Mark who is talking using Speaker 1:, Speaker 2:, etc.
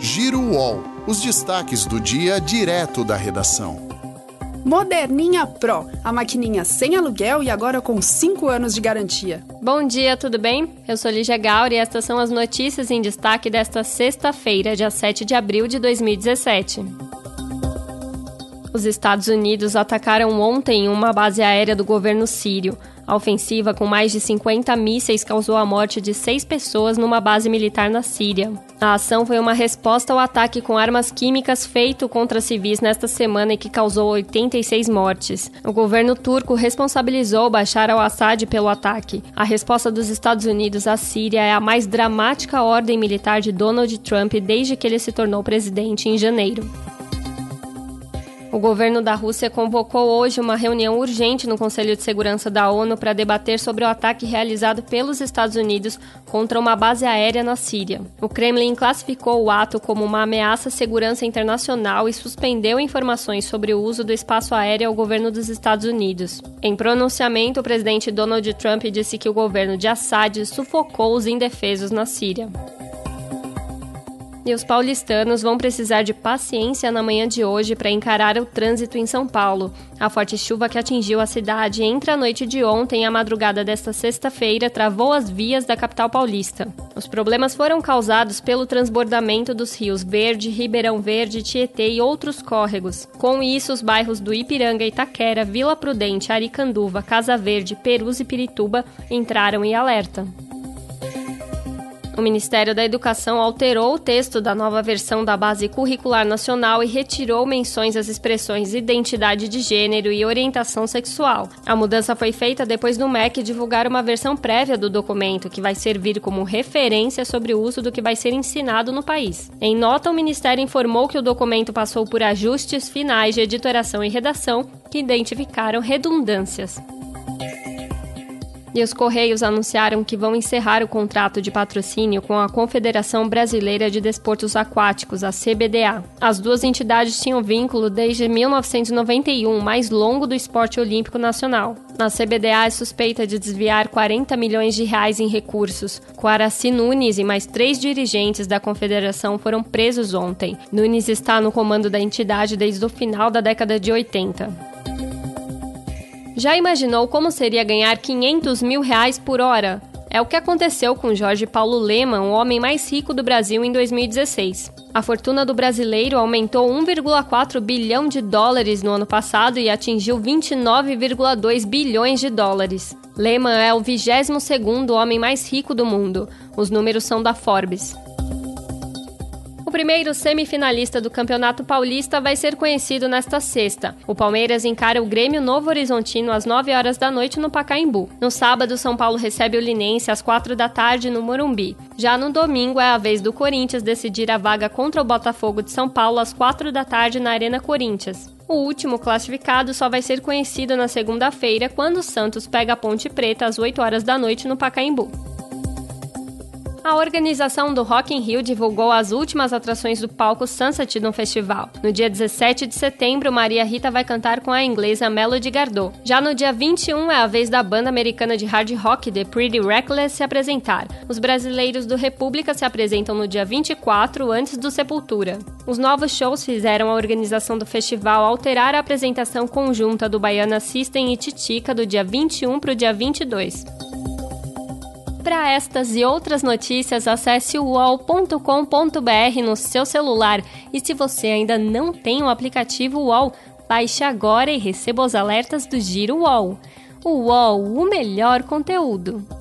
Speaker 1: Giro UOL. Os destaques do dia direto da redação.
Speaker 2: Moderninha Pro, a maquininha sem aluguel e agora com 5 anos de garantia.
Speaker 3: Bom dia, tudo bem? Eu sou Lígia Gauri e estas são as notícias em destaque desta sexta-feira, dia 7 de abril de 2017. Os Estados Unidos atacaram ontem uma base aérea do governo sírio. A ofensiva, com mais de 50 mísseis, causou a morte de seis pessoas numa base militar na Síria. A ação foi uma resposta ao ataque com armas químicas feito contra civis nesta semana e que causou 86 mortes. O governo turco responsabilizou Bashar al-Assad pelo ataque. A resposta dos Estados Unidos à Síria é a mais dramática ordem militar de Donald Trump desde que ele se tornou presidente em janeiro. O governo da Rússia convocou hoje uma reunião urgente no Conselho de Segurança da ONU para debater sobre o ataque realizado pelos Estados Unidos contra uma base aérea na Síria. O Kremlin classificou o ato como uma ameaça à segurança internacional e suspendeu informações sobre o uso do espaço aéreo ao governo dos Estados Unidos. Em pronunciamento, o presidente Donald Trump disse que o governo de Assad sufocou os indefesos na Síria. E os paulistanos vão precisar de paciência na manhã de hoje para encarar o trânsito em São Paulo. A forte chuva que atingiu a cidade entre a noite de ontem e a madrugada desta sexta-feira travou as vias da capital paulista. Os problemas foram causados pelo transbordamento dos rios Verde, Ribeirão Verde, Tietê e outros córregos. Com isso, os bairros do Ipiranga, Itaquera, Vila Prudente, Aricanduva, Casa Verde, Perus e Pirituba entraram em alerta. O Ministério da Educação alterou o texto da nova versão da Base Curricular Nacional e retirou menções às expressões identidade de gênero e orientação sexual. A mudança foi feita depois do MEC divulgar uma versão prévia do documento, que vai servir como referência sobre o uso do que vai ser ensinado no país. Em nota, o Ministério informou que o documento passou por ajustes finais de editoração e redação que identificaram redundâncias. E os Correios anunciaram que vão encerrar o contrato de patrocínio com a Confederação Brasileira de Desportos Aquáticos, a CBDA. As duas entidades tinham vínculo desde 1991, mais longo do esporte olímpico nacional. A CBDA é suspeita de desviar 40 milhões de reais em recursos. Quaraci Nunes e mais três dirigentes da confederação foram presos ontem. Nunes está no comando da entidade desde o final da década de 80. Já imaginou como seria ganhar 500 mil reais por hora? É o que aconteceu com Jorge Paulo Leman, o homem mais rico do Brasil em 2016. A fortuna do brasileiro aumentou 1,4 bilhão de dólares no ano passado e atingiu 29,2 bilhões de dólares. Lehman é o 22º homem mais rico do mundo. Os números são da Forbes. O primeiro semifinalista do Campeonato Paulista vai ser conhecido nesta sexta. O Palmeiras encara o Grêmio Novo Horizontino às 9 horas da noite no Pacaembu. No sábado, São Paulo recebe o Linense às 4 da tarde no Morumbi. Já no domingo, é a vez do Corinthians decidir a vaga contra o Botafogo de São Paulo às 4 da tarde na Arena Corinthians. O último classificado só vai ser conhecido na segunda-feira, quando o Santos pega a Ponte Preta às 8 horas da noite no Pacaembu. A organização do Rock in Rio divulgou as últimas atrações do palco Sunset no festival. No dia 17 de setembro, Maria Rita vai cantar com a inglesa Melody Gardot. Já no dia 21 é a vez da banda americana de hard rock The Pretty Reckless se apresentar. Os brasileiros do República se apresentam no dia 24, antes do Sepultura. Os novos shows fizeram a organização do festival alterar a apresentação conjunta do Baiana System e Titica do dia 21 para o dia 22. Para estas e outras notícias, acesse uol.com.br no seu celular. E se você ainda não tem o aplicativo UOL, baixe agora e receba os alertas do Giro UOL. O UOL, o melhor conteúdo.